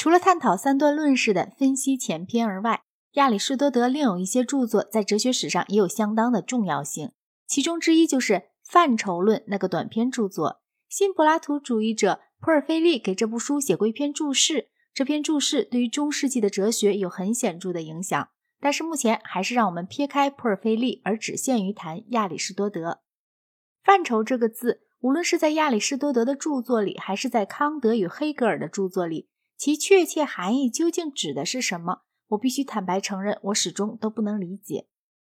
除了探讨三段论式的分析前篇而外，亚里士多德另有一些著作在哲学史上也有相当的重要性。其中之一就是《范畴论》那个短篇著作。新柏拉图主义者普尔菲利给这部书写过一篇注释，这篇注释对于中世纪的哲学有很显著的影响。但是目前还是让我们撇开普尔菲利，而只限于谈亚里士多德。范畴这个字，无论是在亚里士多德的著作里，还是在康德与黑格尔的著作里。其确切含义究竟指的是什么？我必须坦白承认，我始终都不能理解。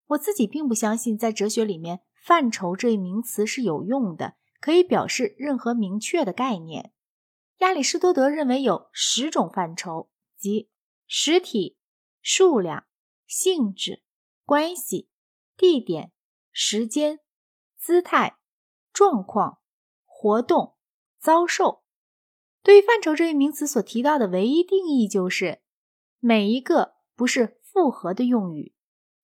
我自己并不相信，在哲学里面，“范畴”这一名词是有用的，可以表示任何明确的概念。亚里士多德认为有十种范畴，即实体、数量、性质、关系、地点、时间、姿态、状况、活动、遭受。对于范畴这一名词所提到的唯一定义就是每一个不是复合的用语。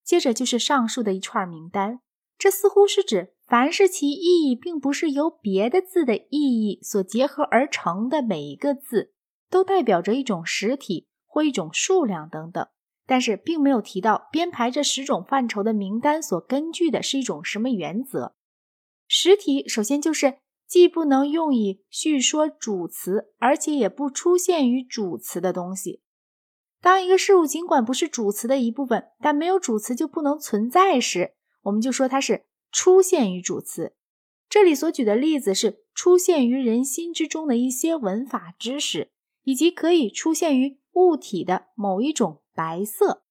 接着就是上述的一串名单，这似乎是指凡是其意义并不是由别的字的意义所结合而成的每一个字，都代表着一种实体或一种数量等等。但是并没有提到编排这十种范畴的名单所根据的是一种什么原则。实体首先就是。既不能用以叙说主词，而且也不出现于主词的东西。当一个事物尽管不是主词的一部分，但没有主词就不能存在时，我们就说它是出现于主词。这里所举的例子是出现于人心之中的一些文法知识，以及可以出现于物体的某一种白色。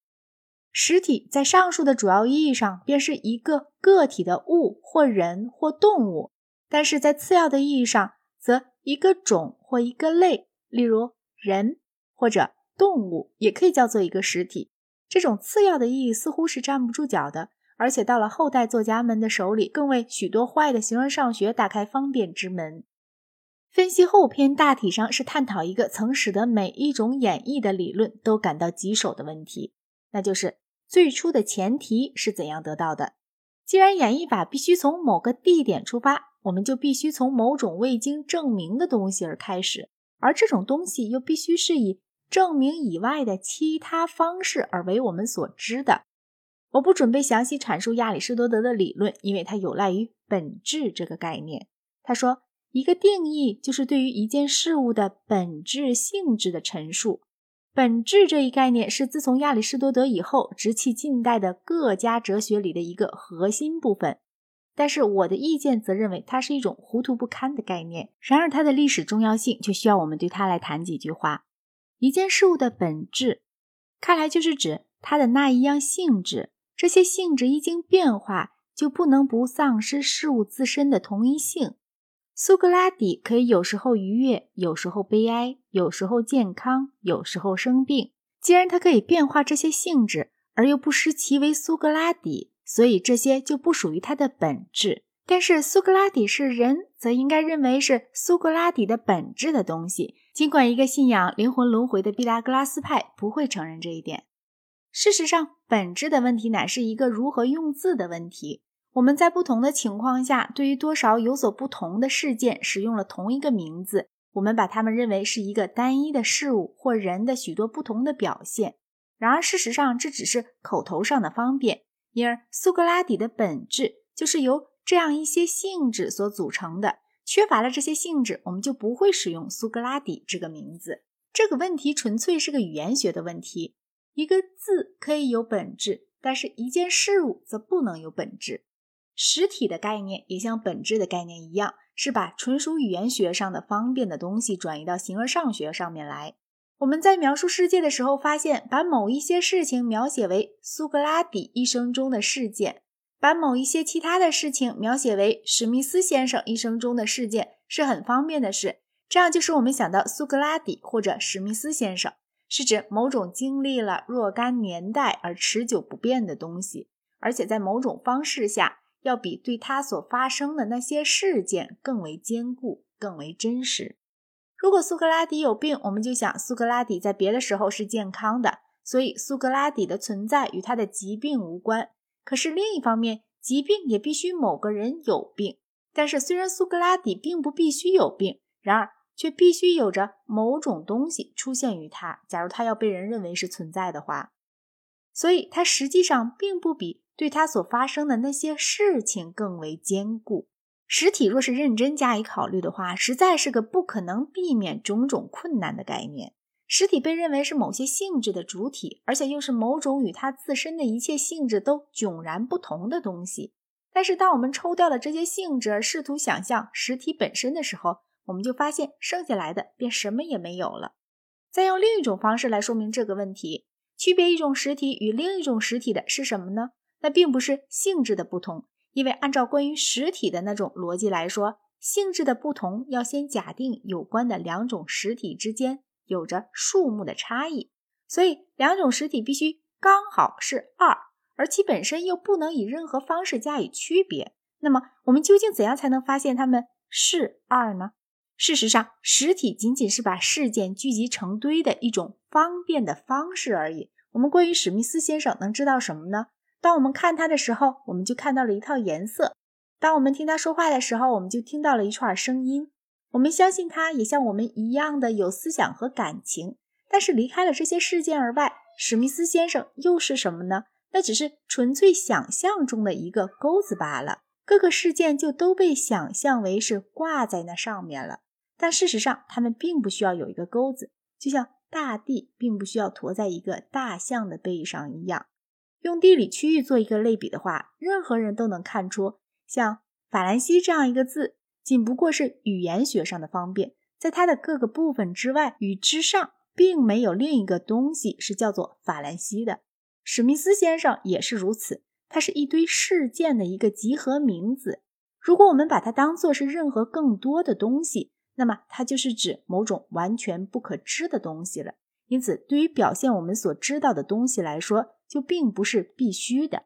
实体在上述的主要意义上，便是一个个体的物或人或动物。但是在次要的意义上，则一个种或一个类，例如人或者动物，也可以叫做一个实体。这种次要的意义似乎是站不住脚的，而且到了后代作家们的手里，更为许多坏的形而上学打开方便之门。分析后篇大体上是探讨一个曾使得每一种演绎的理论都感到棘手的问题，那就是最初的前提是怎样得到的。既然演绎法必须从某个地点出发。我们就必须从某种未经证明的东西而开始，而这种东西又必须是以证明以外的其他方式而为我们所知的。我不准备详细阐述亚里士多德的理论，因为它有赖于“本质”这个概念。他说，一个定义就是对于一件事物的本质性质的陈述。本质这一概念是自从亚里士多德以后，直至近代的各家哲学里的一个核心部分。但是我的意见则认为它是一种糊涂不堪的概念。然而，它的历史重要性却需要我们对它来谈几句话。一件事物的本质，看来就是指它的那一样性质。这些性质一经变化，就不能不丧失事物自身的同一性。苏格拉底可以有时候愉悦，有时候悲哀，有时候健康，有时候生病。既然他可以变化这些性质，而又不失其为苏格拉底。所以这些就不属于它的本质，但是苏格拉底是人，则应该认为是苏格拉底的本质的东西。尽管一个信仰灵魂轮回的毕达哥拉斯派不会承认这一点。事实上，本质的问题乃是一个如何用字的问题。我们在不同的情况下，对于多少有所不同的事件，使用了同一个名字，我们把它们认为是一个单一的事物或人的许多不同的表现。然而，事实上这只是口头上的方便。因而，苏格拉底的本质就是由这样一些性质所组成的。缺乏了这些性质，我们就不会使用苏格拉底这个名字。这个问题纯粹是个语言学的问题。一个字可以有本质，但是一件事物则不能有本质。实体的概念也像本质的概念一样，是把纯属语言学上的方便的东西转移到形而上学上面来。我们在描述世界的时候，发现把某一些事情描写为苏格拉底一生中的事件，把某一些其他的事情描写为史密斯先生一生中的事件，是很方便的事。这样就使我们想到苏格拉底或者史密斯先生，是指某种经历了若干年代而持久不变的东西，而且在某种方式下，要比对他所发生的那些事件更为坚固、更为真实。如果苏格拉底有病，我们就想苏格拉底在别的时候是健康的，所以苏格拉底的存在与他的疾病无关。可是另一方面，疾病也必须某个人有病。但是虽然苏格拉底并不必须有病，然而却必须有着某种东西出现于他。假如他要被人认为是存在的话，所以他实际上并不比对他所发生的那些事情更为坚固。实体若是认真加以考虑的话，实在是个不可能避免种种困难的概念。实体被认为是某些性质的主体，而且又是某种与它自身的一切性质都迥然不同的东西。但是，当我们抽掉了这些性质，试图想象实体本身的时候，我们就发现剩下来的便什么也没有了。再用另一种方式来说明这个问题：区别一种实体与另一种实体的是什么呢？那并不是性质的不同，因为按照关于实体的那种逻辑来说，性质的不同要先假定有关的两种实体之间有着数目的差异，所以两种实体必须刚好是二。而其本身又不能以任何方式加以区别，那么我们究竟怎样才能发现它们是二呢？事实上，实体仅仅是把事件聚集成堆的一种方便的方式而已。我们关于史密斯先生能知道什么呢？当我们看它的时候，我们就看到了一套颜色；当我们听它说话的时候，我们就听到了一串声音。我们相信他也像我们一样的有思想和感情。但是离开了这些事件而外，史密斯先生又是什么呢？那只是纯粹想象中的一个钩子罢了，各个事件就都被想象为是挂在那上面了。但事实上，它们并不需要有一个钩子，就像大地并不需要驮在一个大象的背上一样。用地理区域做一个类比的话，任何人都能看出，像法兰西这样一个字，仅不过是语言学上的方便，在它的各个部分之外与之上，并没有另一个东西是叫做法兰西的。史密斯先生也是如此，它是一堆事件的一个集合名字。如果我们把它当做是任何更多的东西，那么它就是指某种完全不可知的东西了。因此，对于表现我们所知道的东西来说，就并不是必须的。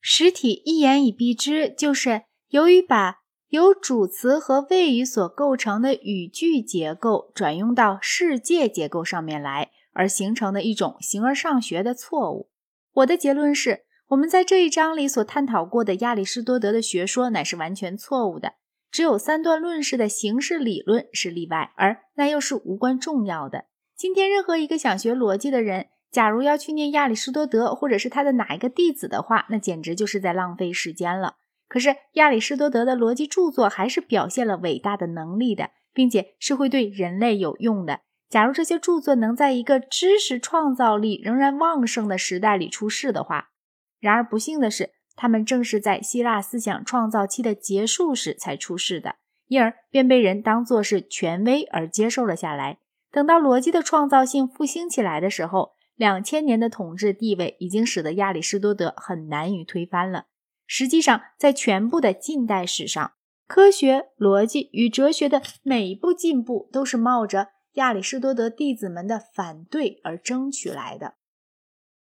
实体一言以蔽之，就是由于把由主词和谓语所构成的语句结构转用到世界结构上面来，而形成的一种形而上学的错误。我的结论是，我们在这一章里所探讨过的亚里士多德的学说乃是完全错误的。只有三段论式的形式理论是例外，而那又是无关重要的。今天，任何一个想学逻辑的人，假如要去念亚里士多德或者是他的哪一个弟子的话，那简直就是在浪费时间了。可是，亚里士多德的逻辑著作还是表现了伟大的能力的，并且是会对人类有用的。假如这些著作能在一个知识创造力仍然旺盛的时代里出世的话，然而不幸的是，他们正是在希腊思想创造期的结束时才出世的，因而便被人当作是权威而接受了下来。等到逻辑的创造性复兴起来的时候，两千年的统治地位已经使得亚里士多德很难于推翻了。实际上，在全部的近代史上，科学、逻辑与哲学的每一步进步都是冒着。亚里士多德弟子们的反对而争取来的。